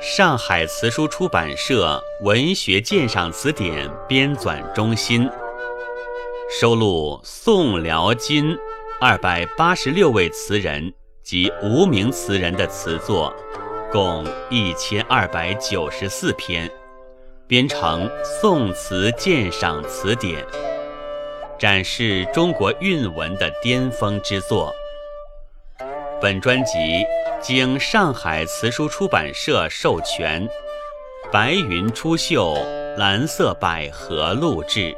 上海词书出版社《文学鉴赏词典》编纂中心收录宋辽金二百八十六位词人及无名词人的词作，共一千二百九十四篇，编成《宋词鉴赏词典》，展示中国韵文的巅峰之作。本专辑。经上海词书出版社授权，白云出岫蓝色百合录制。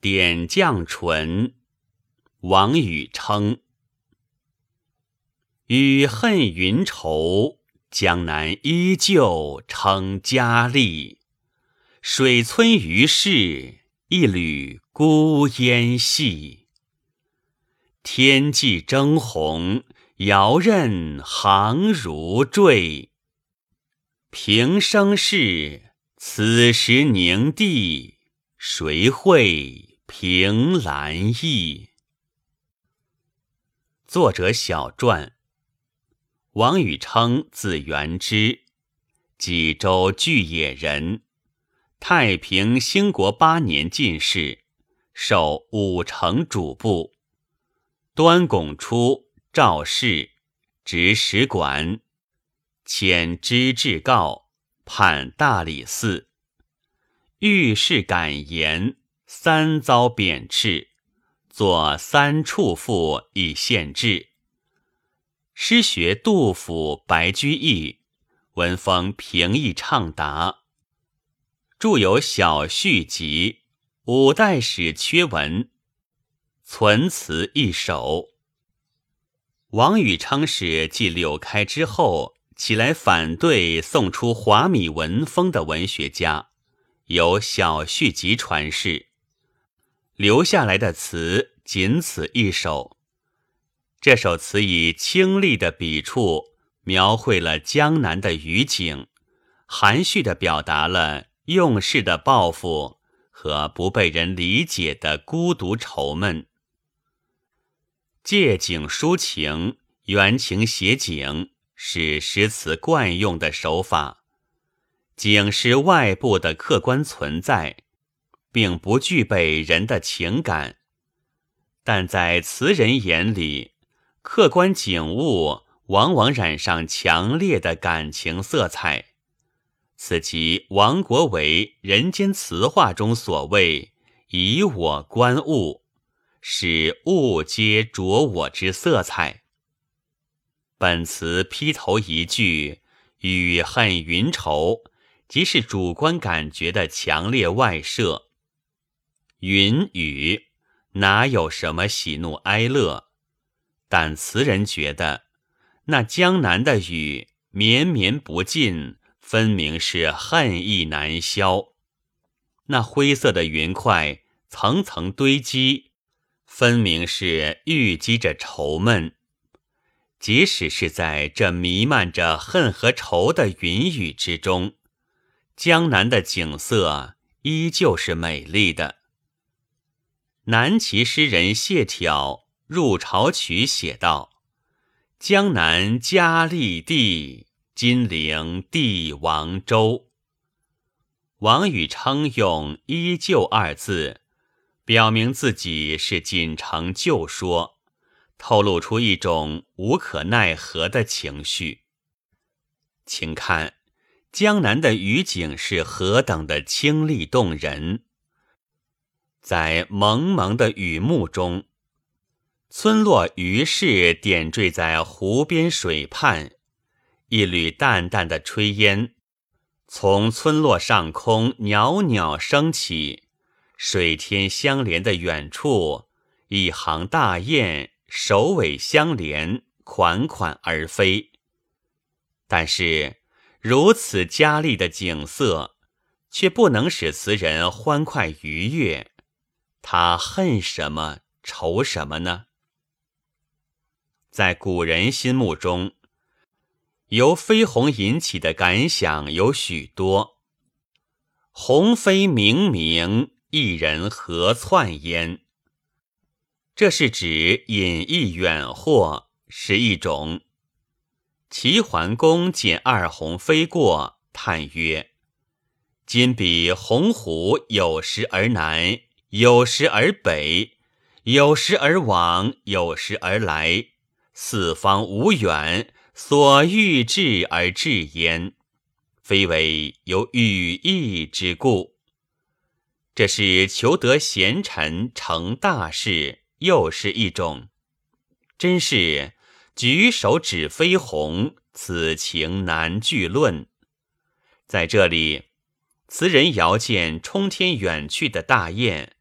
点绛唇，王禹称。与恨云愁，江南依旧称佳丽。水村余市，一缕孤烟细。天际征鸿，遥任航如坠。平生事，此时凝地，谁会凭栏意？作者小传：王禹偁，字元之，济州巨野人，太平兴国八年进士，授武城主簿。端拱初赵氏，执使馆，遣知制告，判大理寺。遇事感言，三遭贬斥，作三处赋以献制。师学杜甫、白居易，文风平易畅达，著有小序集《五代史缺文》。存词一首。王禹偁是继柳开之后起来反对宋初华米文风的文学家，有小序集传世，留下来的词仅此一首。这首词以清丽的笔触描绘了江南的雨景，含蓄地表达了用事的抱负和不被人理解的孤独愁闷。借景抒情，原情写景，是诗词惯用的手法。景是外部的客观存在，并不具备人的情感，但在词人眼里，客观景物往往染上强烈的感情色彩。此即王国维《人间词话》中所谓“以我观物”。使物皆着我之色彩。本词劈头一句“雨恨云愁”，即是主观感觉的强烈外射。云雨哪有什么喜怒哀乐？但词人觉得，那江南的雨绵绵不尽，分明是恨意难消；那灰色的云块层层堆积。分明是郁积着愁闷，即使是在这弥漫着恨和愁的云雨之中，江南的景色依旧是美丽的。南齐诗人谢朓《入朝曲》写道：“江南佳丽地，金陵帝王州。”王禹称用“依旧”二字。表明自己是锦城旧说，透露出一种无可奈何的情绪。请看江南的雨景是何等的清丽动人，在蒙蒙的雨幕中，村落余市点缀在湖边水畔，一缕淡淡的炊烟从村落上空袅袅升起。水天相连的远处，一行大雁首尾相连，款款而飞。但是如此佳丽的景色，却不能使词人欢快愉悦。他恨什么，愁什么呢？在古人心目中，由飞鸿引起的感想有许多。鸿飞冥冥。一人何窜焉？这是指隐逸远祸，是一种。齐桓公见二鸿飞过，叹曰：“今彼鸿鹄有时而南，有时而北，有时而往，有时而来，四方无远，所欲至而至焉，非为有羽翼之故。”这是求得贤臣成大事，又是一种。真是举手指飞鸿，此情难具论。在这里，词人遥见冲天远去的大雁，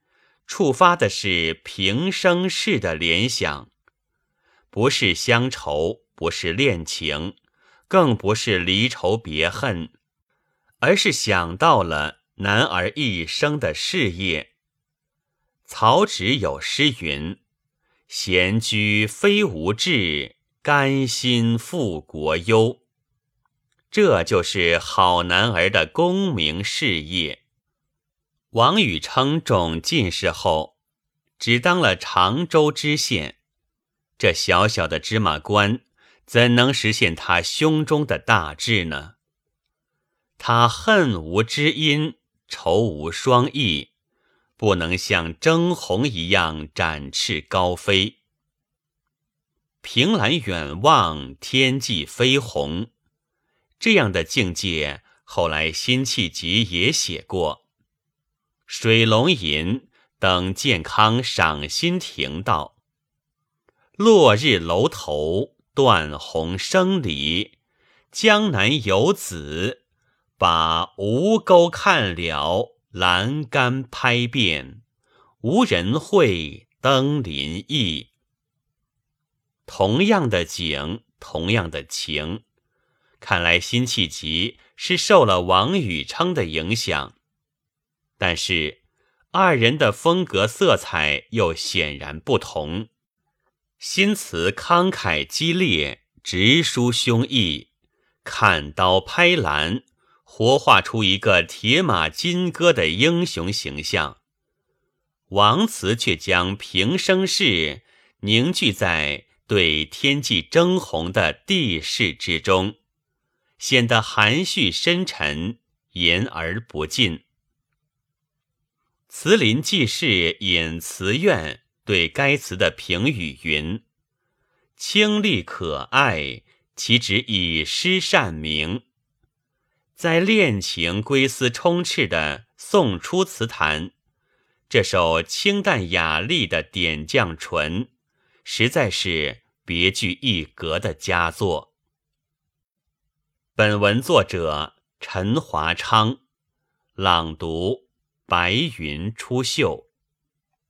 触发的是平生事的联想，不是乡愁，不是恋情，更不是离愁别恨，而是想到了。男儿一生的事业。曹植有诗云：“闲居非无志，甘心负国忧。”这就是好男儿的功名事业。王禹偁中进士后，只当了常州知县，这小小的芝麻官，怎能实现他胸中的大志呢？他恨无知音。愁无双翼，不能像征鸿一样展翅高飞。凭栏远望，天际飞鸿，这样的境界，后来辛弃疾也写过。水龙吟等健康赏心亭道：“落日楼头，断鸿声里，江南游子。”把吴钩看了，栏杆拍遍，无人会登临意。同样的景，同样的情，看来辛弃疾是受了王禹偁的影响，但是二人的风格色彩又显然不同。新词慷慨激烈，直抒胸臆，砍刀拍栏。活画出一个铁马金戈的英雄形象，王辞却将平生事凝聚在对天际争鸿的地势之中，显得含蓄深沉，言而不尽。词林记事引词苑对该词的评语云：“清丽可爱，其旨以诗善名。”在恋情归思充斥的宋初词坛，这首清淡雅丽的《点绛唇》，实在是别具一格的佳作。本文作者陈华昌，朗读：白云出岫。